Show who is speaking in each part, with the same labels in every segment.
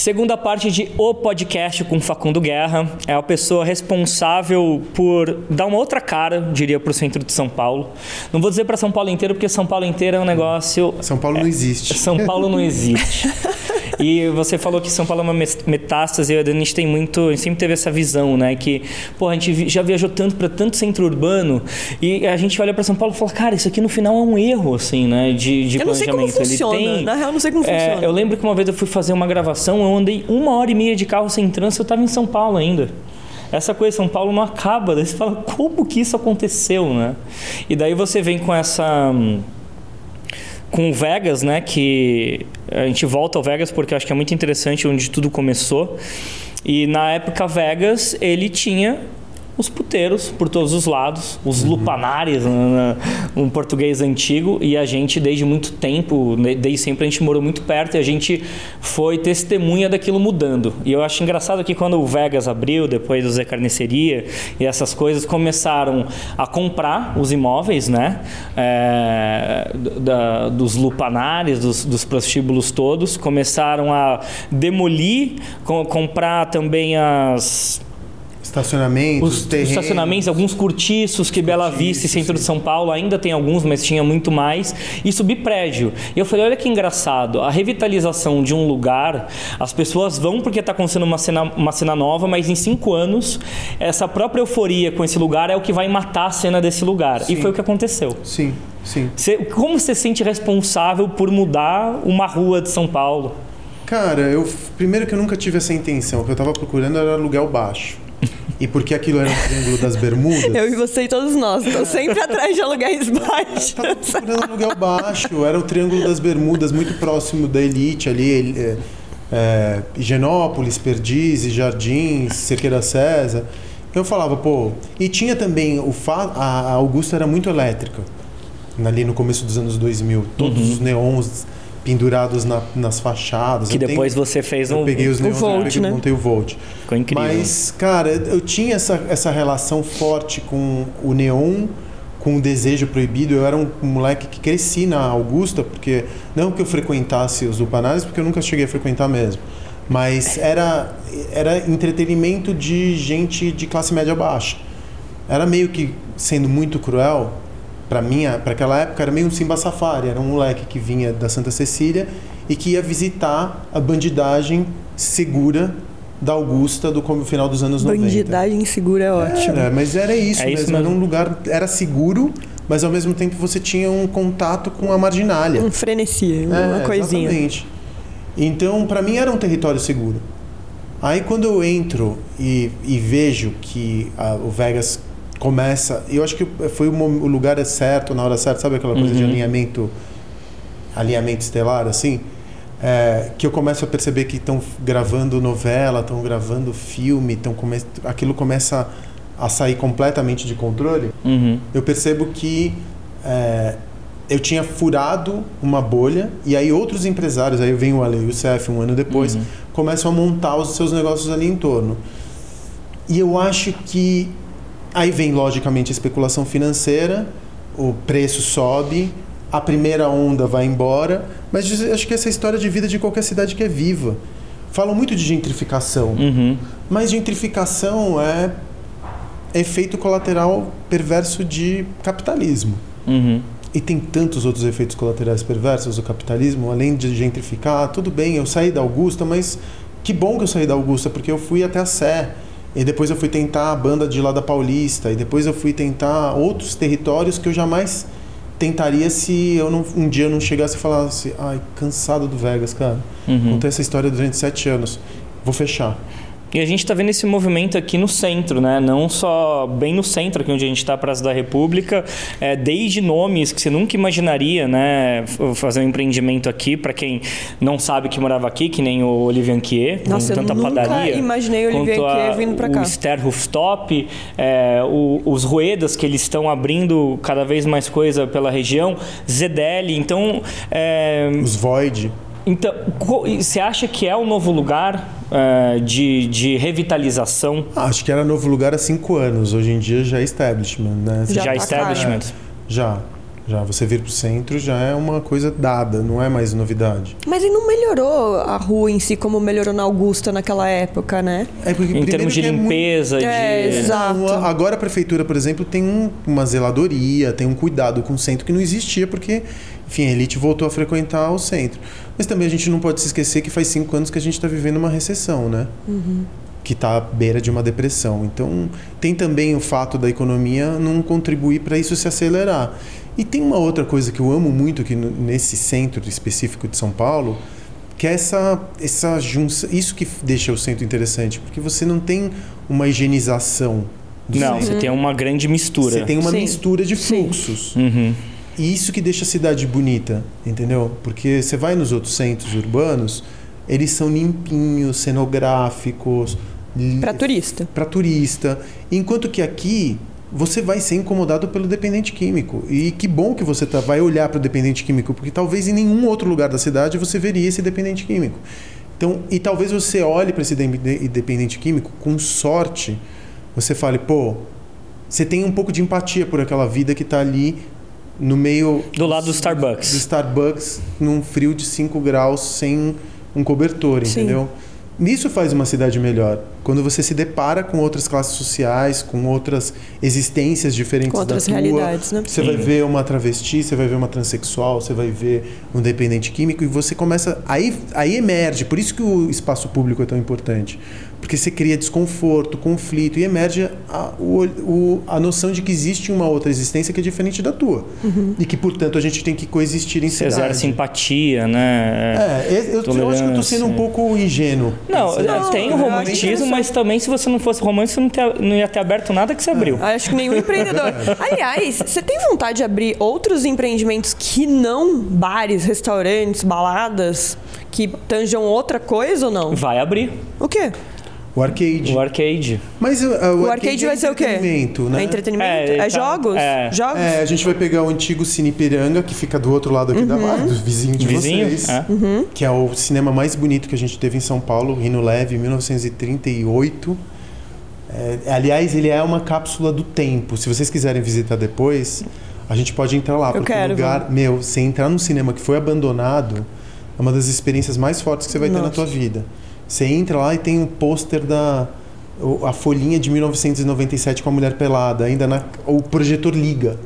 Speaker 1: Segunda parte de O Podcast com Facundo Guerra. É a pessoa responsável por dar uma outra cara, diria, para o centro de São Paulo. Não vou dizer para São Paulo inteiro, porque São Paulo inteiro é um negócio.
Speaker 2: São Paulo
Speaker 1: é,
Speaker 2: não existe.
Speaker 1: São Paulo não existe. E você falou que São Paulo é uma metástase, e a gente tem muito, a gente sempre teve essa visão, né? Que, pô, a gente já viajou tanto para tanto centro urbano e a gente olha para São Paulo e fala, cara, isso aqui no final é um erro, assim, né? De, de
Speaker 3: eu não. Sei como funciona.
Speaker 1: Tem,
Speaker 3: Na real, não sei como
Speaker 1: é,
Speaker 3: funciona.
Speaker 1: Eu lembro que uma vez eu fui fazer uma gravação, eu andei uma hora e meia de carro sem trânsito, eu estava em São Paulo ainda essa coisa São Paulo não acaba. Daí você fala, como que isso aconteceu, né? E daí você vem com essa com o Vegas, né? Que a gente volta ao Vegas porque eu acho que é muito interessante onde tudo começou. E na época Vegas ele tinha os puteiros por todos os lados, os uhum. lupanares, né, um português antigo, e a gente desde muito tempo, né, desde sempre a gente morou muito perto e a gente foi testemunha daquilo mudando. E eu acho engraçado que quando o Vegas abriu, depois do Zé Carniceria e essas coisas, começaram a comprar os imóveis, né, é, da, dos lupanares, dos, dos prostíbulos todos, começaram a demolir, com, comprar também as
Speaker 2: Estacionamentos,
Speaker 1: os terrenos. estacionamentos, alguns cortiços que Bela Vista e centro sim. de São Paulo ainda tem alguns, mas tinha muito mais, e subir prédio. E eu falei, olha que engraçado, a revitalização de um lugar, as pessoas vão porque está acontecendo uma cena, uma cena nova, mas em cinco anos, essa própria euforia com esse lugar é o que vai matar a cena desse lugar. Sim. E foi o que aconteceu.
Speaker 2: Sim, sim.
Speaker 1: Você, como você se sente responsável por mudar uma rua de São Paulo?
Speaker 2: Cara, eu primeiro que eu nunca tive essa intenção, o que eu estava procurando era aluguel baixo. E porque aquilo era um triângulo das Bermudas.
Speaker 3: Eu e você e todos nós. Estou sempre atrás de aluguéis baixos.
Speaker 2: Estava procurando aluguel baixo. Era o triângulo das Bermudas, muito próximo da elite ali. É, é, Higienópolis, Perdizes, Jardins, Cerqueira César. Eu falava, pô. E tinha também o fato. A Augusta era muito elétrica. Ali no começo dos anos 2000. Todos uhum. os neons pendurados na, nas fachadas.
Speaker 1: Que eu depois tenho, você fez um.
Speaker 2: Peguei os
Speaker 3: neons, o Volt, né?
Speaker 2: montei o Volt.
Speaker 1: Ficou incrível.
Speaker 2: Mas, cara, eu tinha essa, essa relação forte com o neon, com o desejo proibido. Eu era um, moleque que cresci na Augusta, porque não que eu frequentasse os Lupanários, porque eu nunca cheguei a frequentar mesmo. Mas era, era entretenimento de gente de classe média baixa. Era meio que, sendo muito cruel, para minha, para aquela época era meio um Simba Safari, era um moleque que vinha da Santa Cecília e que ia visitar a bandidagem segura da Augusta do final dos anos
Speaker 3: bandidagem 90. Bandidagem segura é ótimo.
Speaker 2: É, mas era isso,
Speaker 1: é
Speaker 2: mesmo,
Speaker 1: isso mesmo,
Speaker 2: era um lugar era seguro, mas ao mesmo tempo você tinha um contato com a marginália.
Speaker 3: Um frenesia, uma
Speaker 2: é,
Speaker 3: coisinha.
Speaker 2: Exatamente. Então, para mim era um território seguro. Aí quando eu entro e, e vejo que a, o Vegas começa. Eu acho que foi o lugar certo, na hora certa, sabe aquela coisa uhum. de alinhamento, alinhamento estelar, assim? É, que eu começo a perceber que estão gravando novela, estão gravando filme, tão come... aquilo começa a sair completamente de controle.
Speaker 1: Uhum.
Speaker 2: Eu percebo que é, eu tinha furado uma bolha e aí outros empresários, aí vem o Ale e o CF um ano depois, uhum. começam a montar os seus negócios ali em torno. E eu acho que Aí vem, logicamente, a especulação financeira, o preço sobe, a primeira onda vai embora, mas acho que essa é a história de vida de qualquer cidade que é viva. Falam muito de gentrificação,
Speaker 1: uhum.
Speaker 2: mas gentrificação é efeito colateral perverso de capitalismo.
Speaker 1: Uhum.
Speaker 2: E tem tantos outros efeitos colaterais perversos do capitalismo, além de gentrificar. Tudo bem, eu saí da Augusta, mas que bom que eu saí da Augusta, porque eu fui até a Sé e depois eu fui tentar a banda de lá da Paulista. E depois eu fui tentar outros territórios que eu jamais tentaria se eu não, um dia eu não chegasse e falasse, ai, cansado do Vegas, cara. Uhum. Contei essa história durante sete anos. Vou fechar.
Speaker 1: E a gente está vendo esse movimento aqui no centro, né? Não só bem no centro, aqui onde a gente está, Praça da República, é, desde nomes que você nunca imaginaria, né? Fazer um empreendimento aqui, para quem não sabe que morava aqui, que nem o Olivier Anquier,
Speaker 3: Nossa,
Speaker 1: com tanta
Speaker 3: eu nunca
Speaker 1: padaria.
Speaker 3: imaginei o Olivier Anquier vindo para cá.
Speaker 1: O Ster Rooftop, é, o, os Ruedas, que eles estão abrindo cada vez mais coisa pela região, ZDL, então... É,
Speaker 2: os Void.
Speaker 1: Então, você acha que é um novo lugar uh, de, de revitalização?
Speaker 2: Ah, acho que era novo lugar há cinco anos. Hoje em dia já é establishment, né?
Speaker 1: Já, já
Speaker 2: tá
Speaker 1: establishment?
Speaker 2: Já. Já você vir pro centro já é uma coisa dada, não é mais novidade.
Speaker 3: Mas e não melhorou a rua em si como melhorou na Augusta naquela época, né?
Speaker 2: É porque,
Speaker 1: Em termos de
Speaker 2: é muito-
Speaker 1: limpeza,
Speaker 3: É,
Speaker 1: de.
Speaker 3: exato.
Speaker 2: Não, a- agora a prefeitura, por exemplo, tem um- uma zeladoria, tem um cuidado com o centro que não existia, porque, enfim, a elite voltou a frequentar o centro. Mas também a gente não pode se esquecer que faz cinco anos que a gente está vivendo uma recessão, né? Que está à beira de uma depressão. Então, tem também o fato da economia não contribuir para isso se acelerar. E tem uma outra coisa que eu amo muito no- nesse centro específico de São Paulo, que é essa, essa junção. Isso que deixa o centro interessante, porque você não tem uma higienização do
Speaker 1: Não,
Speaker 2: centro.
Speaker 1: você tem uma grande mistura.
Speaker 2: Você tem uma
Speaker 3: Sim.
Speaker 2: mistura de fluxos.
Speaker 1: Uhum.
Speaker 2: E isso que deixa a cidade bonita, entendeu? Porque você vai nos outros centros urbanos, eles são limpinhos, cenográficos.
Speaker 3: Pra turista.
Speaker 2: Para turista. Enquanto que aqui você vai ser incomodado pelo dependente químico. E que bom que você tá, vai olhar para o dependente químico, porque talvez em nenhum outro lugar da cidade você veria esse dependente químico. Então, e talvez você olhe para esse de- de- dependente químico com sorte, você fale, pô, você tem um pouco de empatia por aquela vida que está ali no meio
Speaker 1: Do lado do Starbucks.
Speaker 2: do Starbucks num frio de 5 graus sem um cobertor,
Speaker 3: Sim.
Speaker 2: entendeu? Nisso faz uma cidade melhor. Quando você se depara com outras classes sociais, com outras existências diferentes
Speaker 3: Com outras
Speaker 2: da tua,
Speaker 3: realidades, né?
Speaker 2: Você
Speaker 1: Sim.
Speaker 2: vai ver uma travesti, você vai ver uma transexual, você vai ver um dependente químico e você começa aí aí emerge. Por isso que o espaço público é tão importante, porque você cria desconforto, conflito e emerge a, o, o- a noção de que existe uma outra existência que é diferente da tua
Speaker 3: Uhum.
Speaker 2: e que portanto a gente tem que coexistir em
Speaker 1: Você
Speaker 2: cidade.
Speaker 1: exerce empatia, né?
Speaker 2: É, eu, eu, acho que eu tô sendo um pouco ingênuo.
Speaker 1: Não,
Speaker 2: nisso.
Speaker 1: tem romantismo. Mas também se você não fosse romântico, você não, ter- não ia ter aberto nada que você abriu.
Speaker 3: Acho que nenhum empreendedor. Aliás, você tem vontade de abrir outros empreendimentos que não bares, restaurantes, baladas, que tanjam outra coisa ou não?
Speaker 1: Vai abrir
Speaker 3: O quê?
Speaker 2: O arcade.
Speaker 1: o arcade.
Speaker 2: Mas uh, o,
Speaker 3: O arcade vai
Speaker 2: é
Speaker 3: ser o quê?
Speaker 2: entretenimento, Né?
Speaker 3: É entretenimento?
Speaker 1: É,
Speaker 3: É,
Speaker 1: tá-
Speaker 3: jogos?
Speaker 1: é.
Speaker 3: Jogos?
Speaker 2: É, a gente vai pegar o antigo Cine Piranga, que fica do outro lado aqui da barra, do vizinho de
Speaker 1: Vizinho?
Speaker 2: vocês.
Speaker 1: É.
Speaker 2: Que é o cinema mais bonito que a gente teve em São Paulo, Rino Leve, em 1938. É, aliás, ele é uma cápsula do tempo. Se vocês quiserem visitar depois, a gente pode entrar lá. porque
Speaker 3: quero,
Speaker 2: lugar, meu, você entrar num cinema que foi abandonado é uma das experiências mais fortes que você vai ter na
Speaker 3: Nossa.
Speaker 2: tua vida. Você entra lá e tem um pôster da o- a folhinha de 1997 com a mulher pelada, ainda na o projetor liga.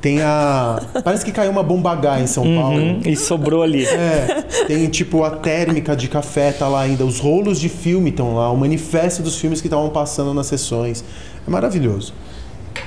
Speaker 2: Tem a parece que caiu uma bomba H em São Paulo.
Speaker 1: Uhum, e sobrou ali.
Speaker 2: É, tem tipo a térmica de café tá lá ainda, os rolos de filme estão lá, o manifesto dos filmes que estavam passando nas sessões. É maravilhoso.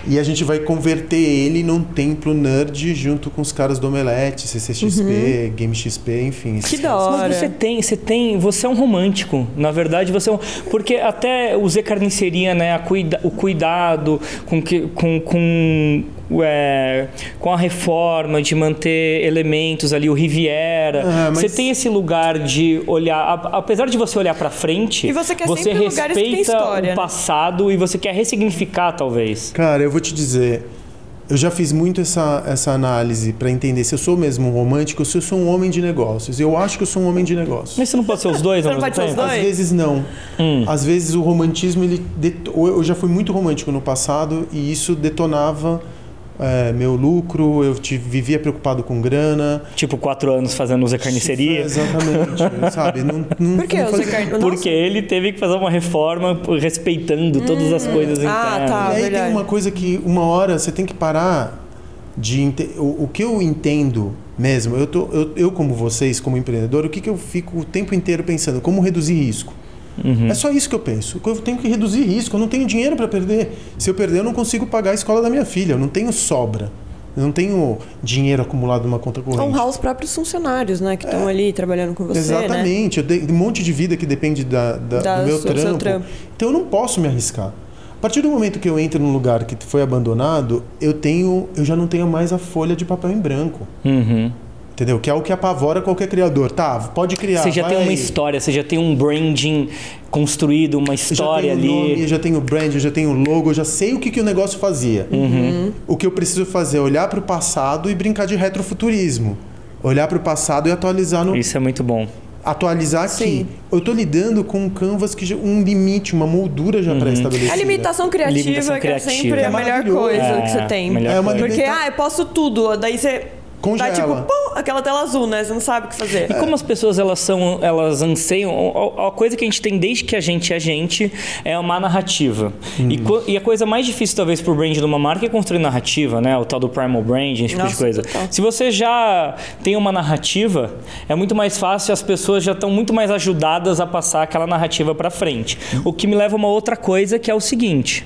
Speaker 2: E a gente vai converter ele num templo nerd junto com os caras do Omelete, CCXP, Game XP, enfim.
Speaker 3: Que da hora.
Speaker 1: Mas você tem, você tem, você é um romântico. Na verdade, você é um, porque até o Zé Carniceria, né, a cuida, o cuidado com que, com, com, é, com a reforma de manter elementos ali, o Riviera.
Speaker 2: Ah, mas-
Speaker 1: Você tem esse lugar de olhar, a- apesar de você olhar para frente,
Speaker 3: E você quer
Speaker 1: você respeita
Speaker 3: história, né?
Speaker 1: o passado e você quer ressignificar talvez.
Speaker 2: Cara, eu vou te dizer, eu já fiz muito essa, essa análise para entender se eu sou mesmo um romântico ou se eu sou um homem de negócios. Eu acho que eu sou um homem de negócios.
Speaker 1: Mas você não pode ser os dois
Speaker 3: Você não pode ser os dois?
Speaker 2: Às vezes não.
Speaker 1: Hum.
Speaker 2: Às vezes o romantismo ele ou eu já fui muito romântico no passado e isso detonava é, meu lucro. Eu te, vivia preocupado com grana.
Speaker 1: Tipo, quatro anos fazendo o Zé Carniceria.
Speaker 2: Exatamente, sabe? Não, não,
Speaker 3: Por que
Speaker 2: não
Speaker 3: o
Speaker 2: fazia-?
Speaker 1: Porque ele teve que fazer uma reforma respeitando todas as coisas
Speaker 3: Ah,
Speaker 1: internas.
Speaker 3: tá.
Speaker 2: e aí
Speaker 3: verdade.
Speaker 2: tem uma coisa que uma hora você tem que parar de ente- o, o que eu entendo mesmo. Eu, tô, eu, eu como vocês, como empreendedor, o que, que eu fico o tempo inteiro pensando? Como reduzir risco?
Speaker 1: Uhum.
Speaker 2: É só isso que eu penso. Eu tenho que reduzir risco. Eu não tenho dinheiro para perder. Se eu perder, eu não consigo pagar a escola da minha filha. Eu não tenho sobra. Eu não tenho dinheiro acumulado numa conta corrente.
Speaker 3: Honrar os próprios funcionários, né? Que estão ali trabalhando com você, né?
Speaker 2: Exatamente. Eu tenho um monte de vida que depende da, da-
Speaker 3: Da
Speaker 2: do meu
Speaker 3: seu
Speaker 2: trampo.
Speaker 3: trampo.
Speaker 2: Então eu não posso me arriscar. A partir do momento que eu entro num lugar que foi abandonado, eu tenho, eu já não tenho mais a folha de papel em branco.
Speaker 1: Uhum.
Speaker 2: Entendeu? Que é o que apavora qualquer criador. Tá, pode criar.
Speaker 1: Você já
Speaker 2: vai
Speaker 1: tem uma
Speaker 2: aí.
Speaker 1: história, você já tem um branding construído, uma
Speaker 2: Eu já
Speaker 1: história
Speaker 2: tenho
Speaker 1: ali.
Speaker 2: nome, eu já tenho brand, eu já tenho logo, eu já sei o que, que o negócio fazia.
Speaker 1: Uhum.
Speaker 2: O que eu preciso fazer é olhar para o passado e brincar de retrofuturismo. Olhar para o passado e atualizar no.
Speaker 1: Isso é muito bom.
Speaker 2: atualizar aqui.
Speaker 3: Sim.
Speaker 2: Eu tô lidando com um canvas que já, um limite, uma moldura já pré-estabelecida.
Speaker 3: A limitação criativa,
Speaker 1: Limitação
Speaker 3: que é
Speaker 1: criativa.
Speaker 3: sempre
Speaker 2: É
Speaker 3: a melhor coisa
Speaker 1: É,
Speaker 3: que você tem.
Speaker 1: melhor
Speaker 2: É uma
Speaker 1: coisa.
Speaker 3: Porque, ah, eu posso tudo. Daí você
Speaker 2: Congela.
Speaker 3: dá tipo, pum, aquela tela azul, né? Você não sabe o que fazer.
Speaker 1: E como as pessoas elas são, elas anseiam, a, a coisa que a gente tem desde que a gente é gente é uma narrativa. E, co- e a coisa mais difícil talvez pro brand de uma marca é construir narrativa, né? O tal do primal brand, esse tipo de
Speaker 3: Nossa,
Speaker 1: coisa.
Speaker 3: total.
Speaker 1: Se você já tem uma narrativa, é muito mais fácil, as pessoas já estão muito mais ajudadas a passar aquela narrativa para frente. O que me leva a uma outra coisa que é o seguinte: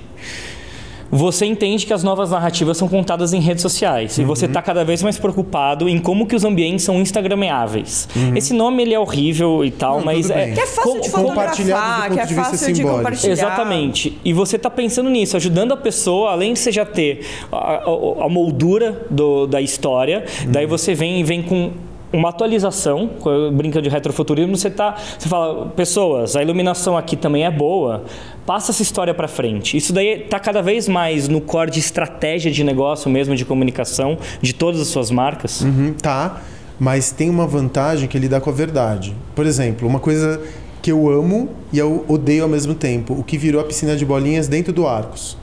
Speaker 1: você entende que as novas narrativas são contadas em redes sociais e
Speaker 2: Uhum.
Speaker 1: você está cada vez mais preocupado em como que os ambientes são instagrameáveis. Esse nome ele é horrível e tal,
Speaker 2: Uhum. Não,
Speaker 1: mas é.
Speaker 3: Que é fácil de
Speaker 1: co-
Speaker 2: compartilhar
Speaker 3: que é
Speaker 2: de
Speaker 3: fácil de compartilhar.
Speaker 1: Exatamente. E você está pensando nisso, ajudando a pessoa, além de você já ter a, a- a moldura do- da história, daí você vem vem com uma atualização, brincando de retrofuturismo, você tá, você fala, pessoas, a iluminação aqui também é boa, passa essa história para frente. Isso daí tá cada vez mais no core de estratégia de negócio mesmo, de comunicação de todas as suas marcas.
Speaker 2: Uhum, tá, mas tem uma vantagem que ele dá com a verdade. Por exemplo, uma coisa que eu amo e eu odeio ao mesmo tempo, o que virou a piscina de bolinhas dentro do Arcos.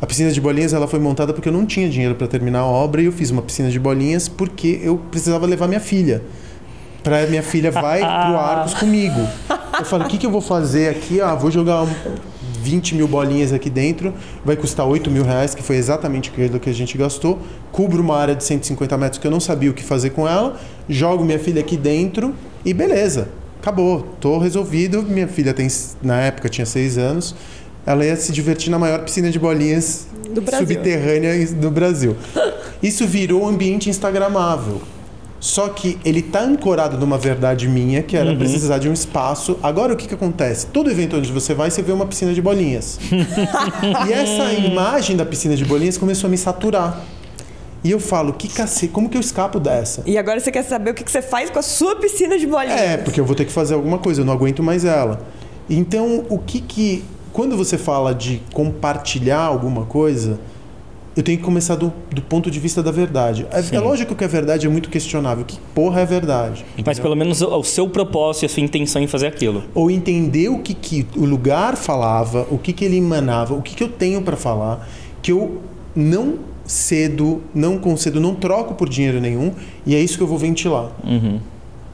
Speaker 2: A piscina de bolinhas ela foi montada porque eu não tinha dinheiro para terminar a obra e eu fiz uma piscina de bolinhas porque eu precisava levar minha filha. Pra minha filha vai pro Arcos comigo. Eu falei, o que, que eu vou fazer aqui? Ah, vou jogar um 20 mil bolinhas aqui dentro, vai custar 8 mil reais, que foi exatamente aquilo que a gente gastou. Cubro uma área de 150 metros que eu não sabia o que fazer com ela, jogo minha filha aqui dentro e beleza, acabou, tô resolvido. Minha filha tem, na época tinha 6 anos, ela ia se divertir na maior piscina de bolinhas
Speaker 3: Do
Speaker 2: subterrânea do Brasil. Isso virou um ambiente instagramável. Só que ele tá ancorado numa verdade minha, que era precisar de um espaço. Agora o que, que acontece? Todo evento onde você vai, você vê uma piscina de bolinhas. e essa imagem da piscina de bolinhas começou a me saturar. E eu falo, que cacete, como que eu escapo dessa?
Speaker 3: E agora você quer saber o que que você faz com a sua piscina de bolinhas.
Speaker 2: É, porque eu vou ter que fazer alguma coisa, eu não aguento mais ela. Então, o que que. Quando você fala de compartilhar alguma coisa, eu tenho que começar do, do ponto de vista da verdade. É, é lógico que a verdade é muito questionável. Que porra é verdade?
Speaker 1: Mas pelo menos o o seu propósito e a sua intenção em fazer aquilo.
Speaker 2: Ou entender o que, que o lugar falava, o que, que ele emanava, o que, que eu tenho para falar, que eu não cedo, não concedo, não troco por dinheiro nenhum, e é isso que eu vou ventilar.
Speaker 1: Uhum.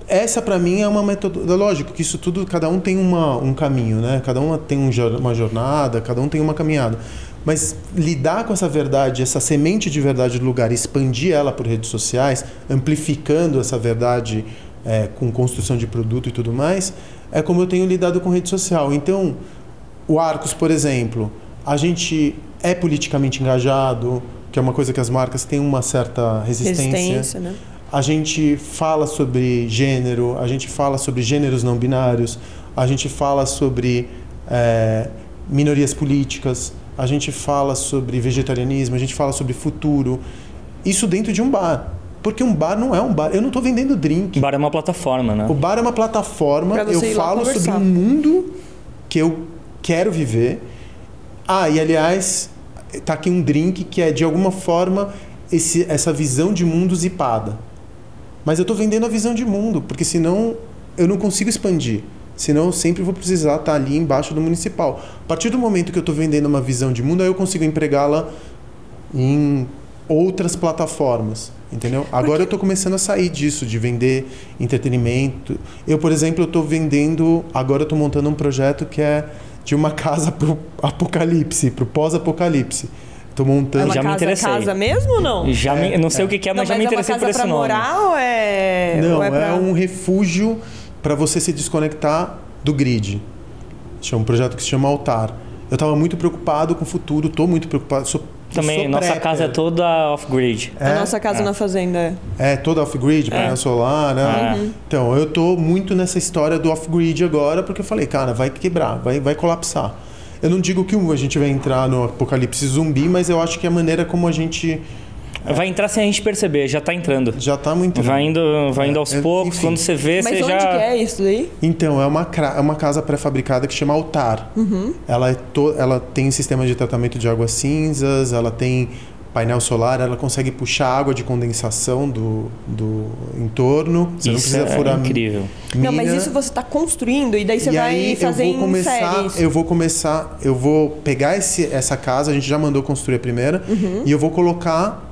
Speaker 2: Essa para mim é uma metodologia, lógico que isso tudo cada um tem uma, um caminho, né? Cada um tem um uma jornada, cada um tem uma caminhada. Mas lidar com essa verdade, essa semente de verdade do lugar, expandir ela por redes sociais, amplificando essa verdade é, com construção de produto e tudo mais, é como eu tenho lidado com rede social. Então, o Arcos, por exemplo, a gente é politicamente engajado, que é uma coisa que as marcas têm uma certa
Speaker 3: Resistência, né?
Speaker 2: A gente fala sobre gênero, a gente fala sobre gêneros não binários, a gente fala sobre é, minorias políticas, a gente fala sobre vegetarianismo, a gente fala sobre futuro. Isso dentro de um bar. Porque um bar não é um bar. Eu não estou vendendo drink.
Speaker 1: Bar é uma plataforma, né?
Speaker 2: O bar é uma plataforma. Eu falo sobre um mundo que eu quero viver. Ah, e aliás, tá aqui um drink que é de alguma forma esse, essa visão de mundo zipada. Mas eu estou vendendo a visão de mundo, porque senão eu não consigo expandir. Senão eu sempre vou precisar estar ali embaixo do municipal. A partir do momento que eu estou vendendo uma visão de mundo, aí eu consigo empregá-la em outras plataformas, entendeu? Agora eu estou começando a sair disso, de vender entretenimento. Eu, por exemplo, estou vendendo, agora eu estou montando um projeto que é de uma casa pro apocalipse, pro pós-apocalipse. Estou
Speaker 3: É
Speaker 2: montando...
Speaker 3: uma
Speaker 1: Já me
Speaker 3: casa,
Speaker 1: interessei.
Speaker 3: casa mesmo ou não?
Speaker 1: Já me- eu não sei o que, que é, mas
Speaker 3: não,
Speaker 1: já me interessei
Speaker 3: é uma
Speaker 1: por
Speaker 3: casa
Speaker 1: esse
Speaker 3: pra
Speaker 1: nome.
Speaker 3: morar ou é...
Speaker 2: Não,
Speaker 3: ou
Speaker 2: é,
Speaker 3: pra-
Speaker 2: um refúgio para você se desconectar do grid. É um projeto que se chama Altar. Eu estava muito preocupado com o futuro, estou muito preocupado. Sou,
Speaker 1: Também,
Speaker 2: sou
Speaker 1: nossa casa é toda off-grid.
Speaker 3: A
Speaker 2: É?
Speaker 3: nossa casa na fazenda é.
Speaker 2: É, toda off-grid, painel solar, né?
Speaker 1: Uhum.
Speaker 2: Então, eu tô muito nessa história do off-grid agora, porque eu falei, cara, vai quebrar, vai, vai colapsar. Eu não digo que a gente vai entrar no apocalipse zumbi, mas eu acho que a maneira como a gente
Speaker 1: Vai entrar sem a gente perceber, já tá entrando.
Speaker 2: já tá muito.
Speaker 1: Vai indo, vai indo aos
Speaker 2: É,
Speaker 1: poucos,
Speaker 2: enfim.
Speaker 1: quando você vê,
Speaker 3: Mas
Speaker 1: você
Speaker 3: onde
Speaker 1: já.
Speaker 3: que é isso daí?
Speaker 2: Então, é uma, é uma casa pré-fabricada que chama Altar. Ela, é to- ela tem sistema de tratamento de águas cinzas, ela tem painel solar, ela consegue puxar água de condensação do, do entorno. Você não
Speaker 1: Isso
Speaker 2: precisa
Speaker 1: é
Speaker 2: furar
Speaker 1: incrível.
Speaker 3: Não, mas
Speaker 2: mina.
Speaker 3: isso você está construindo e daí você
Speaker 2: e
Speaker 3: vai
Speaker 2: aí
Speaker 3: fazer
Speaker 2: eu vou
Speaker 3: em
Speaker 2: começar, eu vou começar, eu vou pegar esse, essa casa, a gente já mandou construir a primeira,
Speaker 3: Uhum.
Speaker 2: e eu vou colocar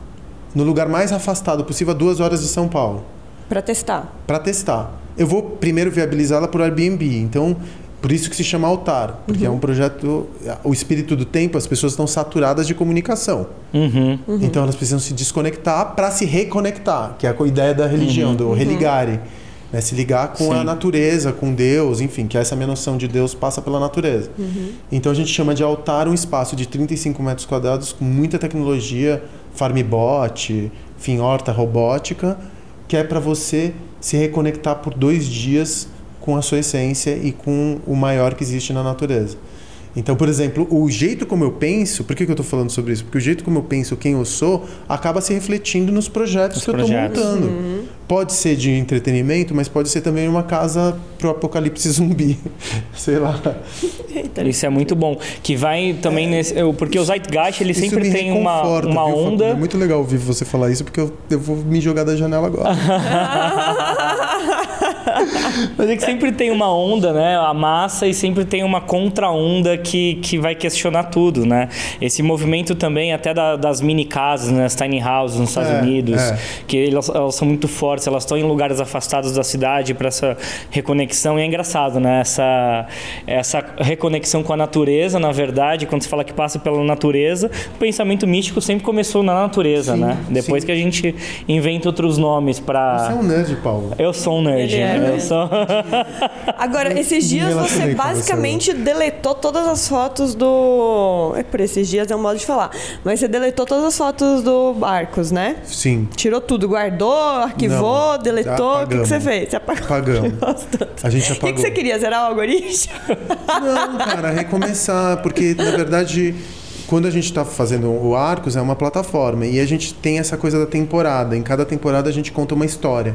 Speaker 2: no lugar mais afastado possível, a duas horas de São Paulo,
Speaker 3: Pra testar.
Speaker 2: para testar. Eu vou primeiro viabilizá-la por Airbnb, então por isso que se chama altar, porque é
Speaker 3: Uhum.
Speaker 2: um projeto, o espírito do tempo, as pessoas estão saturadas de comunicação.
Speaker 1: Uhum.
Speaker 2: Então elas precisam se desconectar para se reconectar, que é a ideia da religião, do religare. Né? Se ligar com a
Speaker 1: Sim.
Speaker 2: natureza, com Deus, enfim, que essa minha noção de Deus passa pela natureza. Então a gente chama de altar um espaço de 35 metros quadrados com muita tecnologia, farmibot, enfim, horta robótica, que é para você se reconectar por dois dias com a sua essência e com o maior que existe na natureza. Então, por exemplo, o jeito como eu penso, por que, que eu estou falando sobre isso? Porque o jeito como eu penso, quem eu sou, acaba se refletindo nos projetos
Speaker 1: Nos
Speaker 2: que eu estou
Speaker 1: projetos.
Speaker 2: montando. Pode ser de entretenimento, mas pode ser também uma casa pro apocalipse zumbi. Sei lá.
Speaker 1: Isso é muito bom. Que vai também nesse. eu- Porque o Zeitgeist ele
Speaker 2: Isso
Speaker 1: sempre
Speaker 2: me
Speaker 1: tem uma, uma
Speaker 2: viu,
Speaker 1: onda.
Speaker 2: É muito legal ouvir você falar isso, porque eu, eu vou me jogar da janela agora.
Speaker 1: Mas é que sempre tem uma onda, né? A massa e sempre tem uma contra-onda que, que vai questionar tudo, né? Esse movimento também até da- das mini casas, né? As tiny houses nos Estados
Speaker 2: É,
Speaker 1: Unidos,
Speaker 2: é.
Speaker 1: que elas, elas são muito fortes, elas estão em lugares afastados da cidade para essa reconexão. E é engraçado, né? Essa, essa reconexão com a natureza, na verdade, quando se fala que passa pela natureza, o pensamento místico sempre começou na natureza,
Speaker 2: Sim,
Speaker 1: né? Depois
Speaker 2: sim.
Speaker 1: que a gente inventa outros nomes para
Speaker 2: Você é um nerd, Paulo.
Speaker 1: eu sou um nerd,
Speaker 3: Ele é
Speaker 1: né? Eu sou...
Speaker 3: Agora, esses dias você
Speaker 2: você
Speaker 3: basicamente deletou todas as fotos do. É por esses dias, é um modo de falar. Mas você deletou todas as fotos do Barcos, né?
Speaker 2: Sim,
Speaker 3: Tirou tudo, guardou, arquivou,
Speaker 2: Não,
Speaker 3: deletou. O que, que você
Speaker 2: apagamos.
Speaker 3: fez? Você apagou.
Speaker 2: apagamos.
Speaker 3: Nossa.
Speaker 2: A gente
Speaker 3: O que,
Speaker 2: apagou.
Speaker 3: que você queria? Zerar o algoritmo?
Speaker 2: Não, cara, recomeçar, porque na verdade, quando a gente está fazendo o Arcos, é uma plataforma e a gente tem essa coisa da temporada. Em cada temporada a gente conta uma história,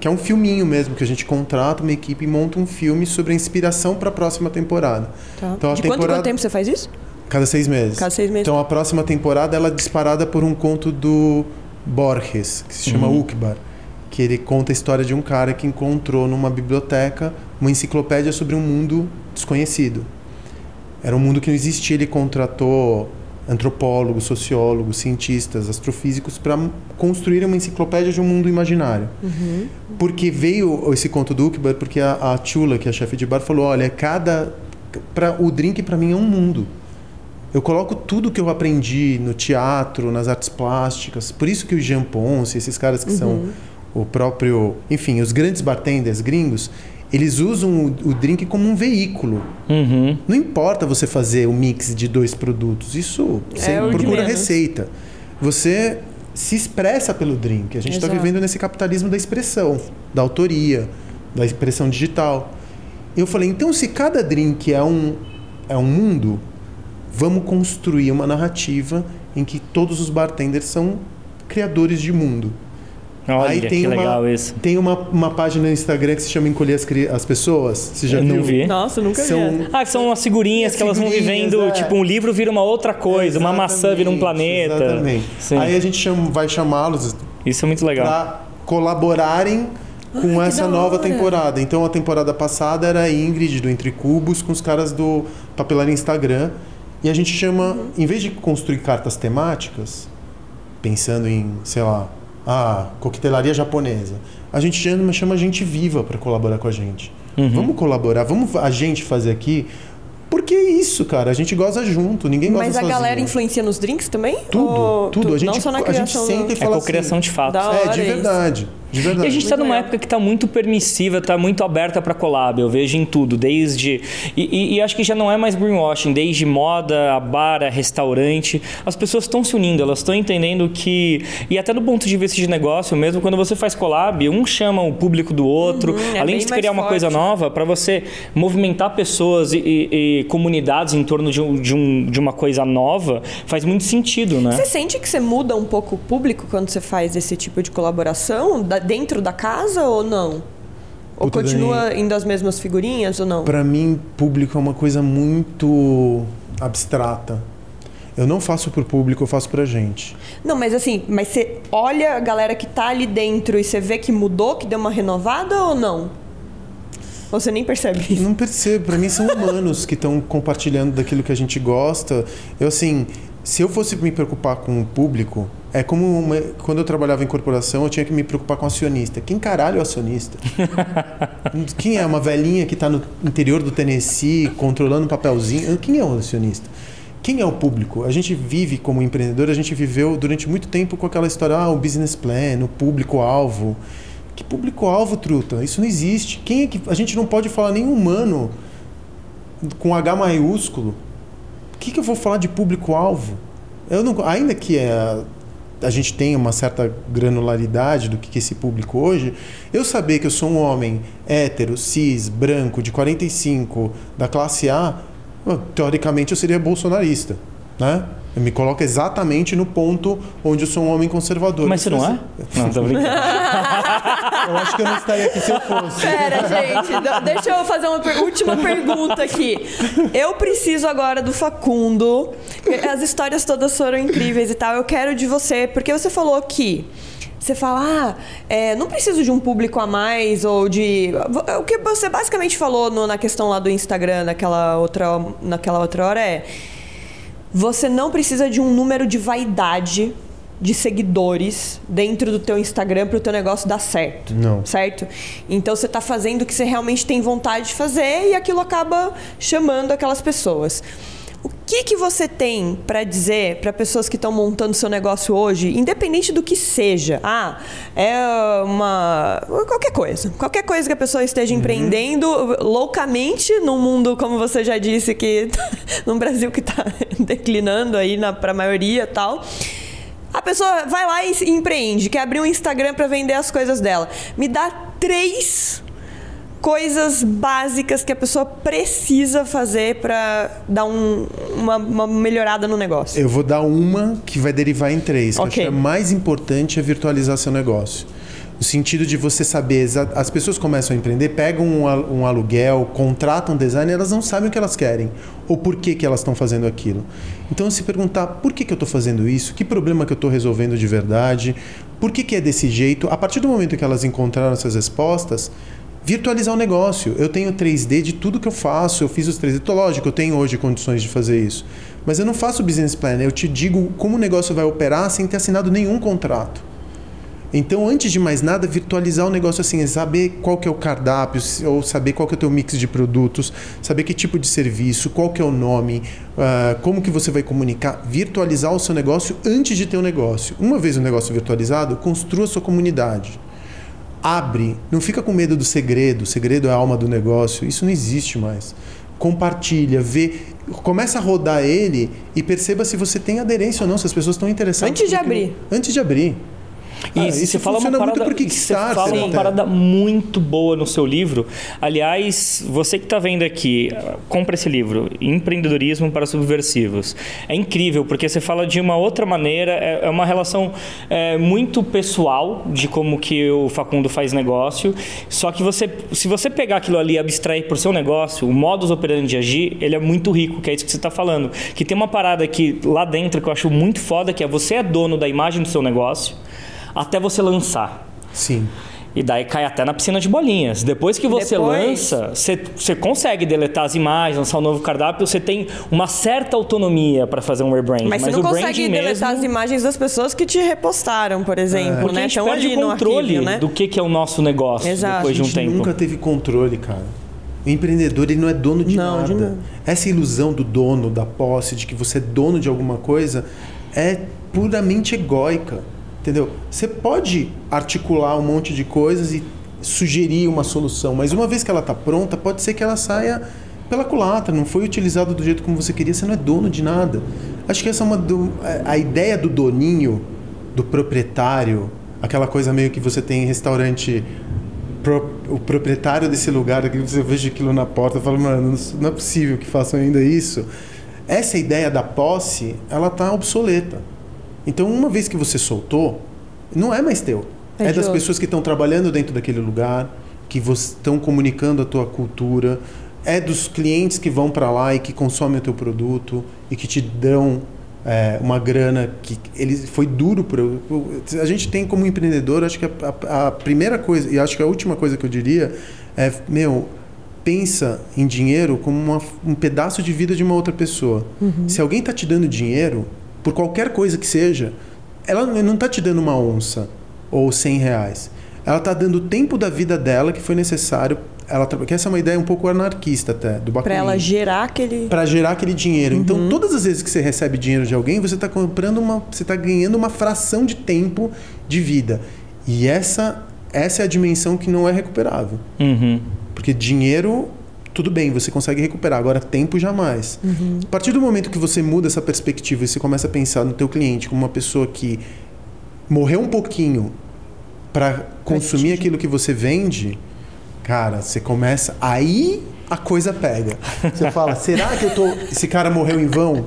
Speaker 2: que é um filminho mesmo, que a gente contrata uma equipe e monta um filme sobre a inspiração para a próxima temporada. Então a
Speaker 3: De quanto,
Speaker 2: temporada
Speaker 3: quanto tempo você faz isso?
Speaker 2: cada seis meses.
Speaker 3: Cada seis meses.
Speaker 2: Então a próxima temporada ela é disparada por um conto do Borges, que se chama Ukbar, que ele conta a história de um cara que encontrou numa biblioteca uma enciclopédia sobre um mundo desconhecido. Era um mundo que não existia, ele contratou antropólogos, sociólogos, cientistas, astrofísicos para construir uma enciclopédia de um mundo imaginário. Porque veio esse conto do Ukbar porque a, a Chula, que é a chefe de bar, falou: "Olha, cada pra, o drink para mim é um mundo. Eu coloco tudo que eu aprendi no teatro, nas artes plásticas. Por isso que o Jean Ponce, esses caras que são o próprio, enfim, os grandes bartenders gringos, eles usam o, o drink como um veículo.
Speaker 1: Uhum.
Speaker 2: Não importa você fazer o mix de dois produtos, isso você
Speaker 3: É o de
Speaker 2: procura receita. Você se expressa pelo drink. A gente está vivendo nesse capitalismo da expressão, da autoria, da expressão digital. Eu falei, então se cada drink é um, é um mundo, vamos construir uma narrativa em que todos os bartenders são criadores de mundo.
Speaker 1: Olha,
Speaker 2: Aí tem
Speaker 1: que
Speaker 2: uma,
Speaker 1: legal isso.
Speaker 2: Tem uma, uma página no Instagram que se chama Encolher as, as Pessoas. Você já
Speaker 1: Eu
Speaker 2: viu?
Speaker 1: não vi.
Speaker 3: Nossa, eu nunca vi.
Speaker 2: São,
Speaker 1: Ah, que são umas figurinhas que elas vão vivendo,
Speaker 2: é.
Speaker 1: tipo, um livro vira uma outra coisa, uma maçã vira um planeta.
Speaker 2: Exatamente.
Speaker 1: Sim.
Speaker 2: Aí a gente chama- vai chamá-los
Speaker 1: Isso é muito legal.
Speaker 2: para colaborarem com
Speaker 3: Ai,
Speaker 2: essa nova temporada. Então a temporada passada era a Ingrid do Entre Cubos com os caras do Papelaria Instagram. E a gente chama,
Speaker 3: Uhum.
Speaker 2: em vez de construir cartas temáticas, pensando em, sei lá, ah, coquetelaria japonesa, a gente chama, chama gente viva para colaborar com a gente.
Speaker 1: Uhum.
Speaker 2: Vamos colaborar, vamos a gente fazer aqui. Porque é isso, cara. A gente goza junto, ninguém goza
Speaker 3: Mas a
Speaker 2: sozinho.
Speaker 3: galera influencia nos drinks também?
Speaker 2: Tudo,
Speaker 3: Ou
Speaker 2: tudo.
Speaker 3: tu-
Speaker 2: A gente,
Speaker 3: não só na
Speaker 2: a gente
Speaker 3: criação
Speaker 2: senta e
Speaker 3: do...
Speaker 1: É
Speaker 2: fala
Speaker 1: cocriação
Speaker 2: assim,
Speaker 1: de fato.
Speaker 2: É, de
Speaker 3: isso.
Speaker 2: De verdade.
Speaker 1: E a gente está numa época que está muito permissiva, está muito aberta para collab, eu vejo em tudo, desde. E, e- e acho que já não é mais greenwashing, desde moda, a bar, a restaurante. As pessoas estão se unindo, elas estão entendendo que. E até do ponto de vista de negócio mesmo, quando você faz collab, um chama o público do outro,
Speaker 3: Uhum, é
Speaker 1: além
Speaker 3: bem
Speaker 1: de criar uma coisa nova, para você movimentar pessoas e, e- e comunidades em torno de, um- de um- de uma coisa nova, faz muito sentido, né?
Speaker 3: Você sente que você muda um pouco o público quando você faz esse tipo de colaboração da- dentro da casa ou não? Ou
Speaker 2: Puta,
Speaker 3: continua indo as mesmas figurinhas ou não?
Speaker 2: Pra mim, público é uma coisa muito abstrata. Eu não faço pro público, eu faço pra gente.
Speaker 3: Não, mas assim, mas você olha a galera que tá ali dentro e você vê que mudou, que deu uma renovada ou não? Ou você nem percebe isso?
Speaker 2: Não percebo, pra mim são humanos que estão compartilhando daquilo que a gente gosta. Eu assim, se eu fosse me preocupar com o público, é como uma, quando eu trabalhava em corporação, eu tinha que me preocupar com acionista. Quem caralho é o acionista? Quem é uma velhinha que está no interior do Tennessee controlando um papelzinho? Quem é o acionista? Quem é o público? A gente vive como empreendedor, a gente viveu durante muito tempo com aquela história, ah, o business plan, o público-alvo. Que público-alvo, truta? Isso não existe. Quem é que a gente não pode falar nem humano com H maiúsculo? O que, que eu vou falar de público-alvo? Eu não, ainda que é, a gente tenha uma certa granularidade do que, esse público hoje, eu saber que eu sou um homem hétero, cis, branco, de 45, da classe A, teoricamente eu seria bolsonarista, né? Eu me coloco exatamente no ponto onde eu sou um homem conservador.
Speaker 1: Mas você não é? Não, tô brincando.
Speaker 2: eu acho que eu não estaria aqui se eu fosse.
Speaker 3: Pera, gente, deixa eu fazer uma per última pergunta aqui. Eu preciso agora do Facundo. As histórias todas foram incríveis e tal. Eu quero de você, porque você falou que você fala, ah, é, não preciso de um público a mais ou de. O que você basicamente falou no, na questão lá do Instagram, naquela outra, naquela outra hora é. Você não precisa de um número de vaidade de seguidores dentro do teu Instagram para o teu negócio dar certo.
Speaker 2: Não.
Speaker 3: Certo? Então você está fazendo o que você realmente tem vontade de fazer e aquilo acaba chamando aquelas pessoas. O que, que você tem para dizer para pessoas que estão montando seu negócio hoje, independente do que seja? Ah, é uma. qualquer coisa. Qualquer coisa que a pessoa esteja uhum. empreendendo loucamente num mundo, como você já disse, que num Brasil que está declinando aí para a maioria tal. A pessoa vai lá e empreende, quer abrir um Instagram para vender as coisas dela. Me dá três coisas básicas que a pessoa precisa fazer para dar um, uma, uma, melhorada no negócio?
Speaker 2: Eu vou dar uma que vai derivar em três. Okay. Que eu acho que a mais importante é virtualizar seu negócio. No sentido de você saber, as pessoas começam a empreender, pegam um aluguel, contratam design e elas não sabem o que elas querem ou por que, que elas estão fazendo aquilo. Então, se perguntar por que, que eu estou fazendo isso, que problema que eu estou resolvendo de verdade, por que, que é desse jeito, a partir do momento que elas encontraram essas respostas, virtualizar o negócio. Eu tenho 3D de tudo que eu faço, eu fiz os 3D. Tô, lógico, eu tenho hoje condições de fazer isso. Mas eu não faço business plan, eu te digo como o negócio vai operar sem ter assinado nenhum contrato. Então, antes de mais nada, virtualizar o negócio assim, é saber qual que é o cardápio, ou saber qual que é o teu mix de produtos, saber que tipo de serviço, qual que é o nome, uh, como que você vai comunicar, virtualizar o seu negócio antes de ter o um negócio. Uma vez o negócio virtualizado, construa a sua comunidade abre, não fica com medo do segredo, o segredo é a alma do negócio, isso não existe mais. Compartilha, vê, começa a rodar ele e perceba se você tem aderência ou não, se as pessoas estão interessadas.
Speaker 3: Antes de abrir.
Speaker 2: Antes de abrir.
Speaker 1: E ah, você fala uma parada, você fala uma parada muito boa no seu livro. Aliás, você que está vendo aqui, compra esse livro, Empreendedorismo para Subversivos. É incrível, porque você fala de uma outra maneira, é, é uma relação é, muito pessoal de como que o Facundo faz negócio. Só que você, se você pegar aquilo ali e abstrair para o seu negócio, o modus operandi de agir, ele é muito rico, que é isso que você está falando. Que tem uma parada aqui lá dentro que eu acho muito foda, que é você é dono da imagem do seu negócio até você lançar.
Speaker 2: Sim.
Speaker 1: E daí cai até na piscina de bolinhas. Depois que você Depois... lança, você, você consegue deletar as imagens, lançar um novo cardápio, você tem uma certa autonomia para fazer um rebrand.
Speaker 3: Mas, mas você não consegue deletar mesmo... as imagens das pessoas que te repostaram, por exemplo,
Speaker 1: é.
Speaker 3: né?
Speaker 1: a gente perde o controle arquivo, né? do que, que é o nosso negócio Exato. depois de um tempo.
Speaker 2: nunca teve controle, cara. O empreendedor ele não é dono de não, nada. De Essa ilusão do dono, da posse, de que você é dono de alguma coisa, é puramente egóica. Entendeu? Você pode articular um monte de coisas e sugerir uma solução, mas uma vez que ela está pronta, pode ser que ela saia pela culatra, não foi utilizado do jeito como você queria, você não é dono de nada. Acho que essa é uma do, a ideia do doninho, do proprietário, aquela coisa meio que você tem em restaurante pro, o proprietário desse lugar, você veja aquilo na porta, fala, mano, não é possível que façam ainda isso. Essa ideia da posse, ela está obsoleta. Então, uma vez que você soltou, não é mais teu. É, é das pessoas que estão trabalhando dentro daquele lugar, que estão comunicando a tua cultura, é dos clientes que vão para lá e que consomem o teu produto e que te dão é, uma grana que ele foi duro para a gente tem como empreendedor acho que a, a, a, primeira coisa e acho que a última coisa que eu diria é meu pensa em dinheiro como uma, um pedaço de vida de uma outra pessoa uhum. se alguém está te dando dinheiro por qualquer coisa que seja ela não está te dando uma onça ou 100 reais ela está dando o tempo da vida dela que foi necessário ela que essa é uma ideia um pouco anarquista até do
Speaker 3: Para ela gerar aquele
Speaker 2: para gerar aquele dinheiro. Então, uhum. Então, todas as vezes que você recebe dinheiro de alguém, você está comprando uma, você está ganhando uma fração de tempo de vida. E essa essa é a dimensão que não é recuperável.
Speaker 1: Uhum.
Speaker 2: Porque dinheiro tudo bem, você consegue recuperar, agora tempo jamais. Uhum. A partir do momento que você muda essa perspectiva e você começa a pensar no teu cliente como uma pessoa que morreu um pouquinho para consumir aquilo que você vende, Cara, você começa. Aí a coisa pega. Você fala, será que eu tô. Esse cara morreu em vão?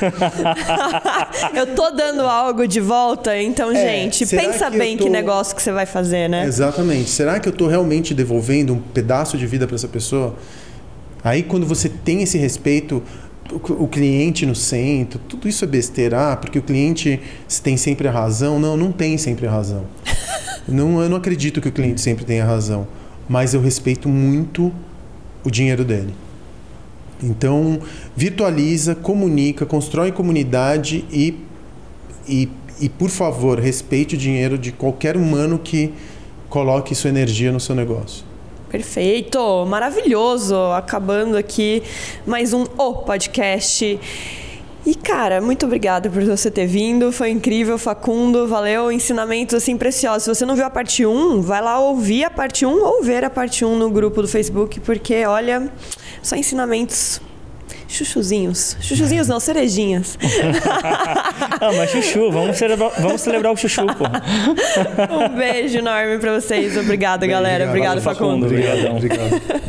Speaker 3: eu tô dando algo de volta, então, é, gente, pensa que bem tô... que negócio que você vai fazer, né?
Speaker 2: Exatamente. Será que eu tô realmente devolvendo um pedaço de vida para essa pessoa? Aí quando você tem esse respeito, o cliente no centro, tudo isso é besteira, ah, porque o cliente tem sempre a razão. Não, não tem sempre a razão. não, eu não acredito que o cliente sempre tenha razão mas eu respeito muito o dinheiro dele. Então, virtualiza, comunica, constrói comunidade e, e, e, por favor, respeite o dinheiro de qualquer humano que coloque sua energia no seu negócio.
Speaker 3: Perfeito, maravilhoso. Acabando aqui mais um O Podcast. E, cara, muito obrigada por você ter vindo. Foi incrível, Facundo. Valeu. Ensinamentos assim preciosos. Se você não viu a parte 1, vai lá ouvir a parte 1 ou ver a parte 1 no grupo do Facebook, porque, olha, só ensinamentos chuchuzinhos. Chuchuzinhos não, cerejinhas.
Speaker 1: ah, mas chuchu, vamos celebrar, vamos celebrar o chuchu, pô.
Speaker 3: um beijo enorme pra vocês. Obrigada, galera. Obrigado, Facundo.
Speaker 1: Facundo. Obrigado.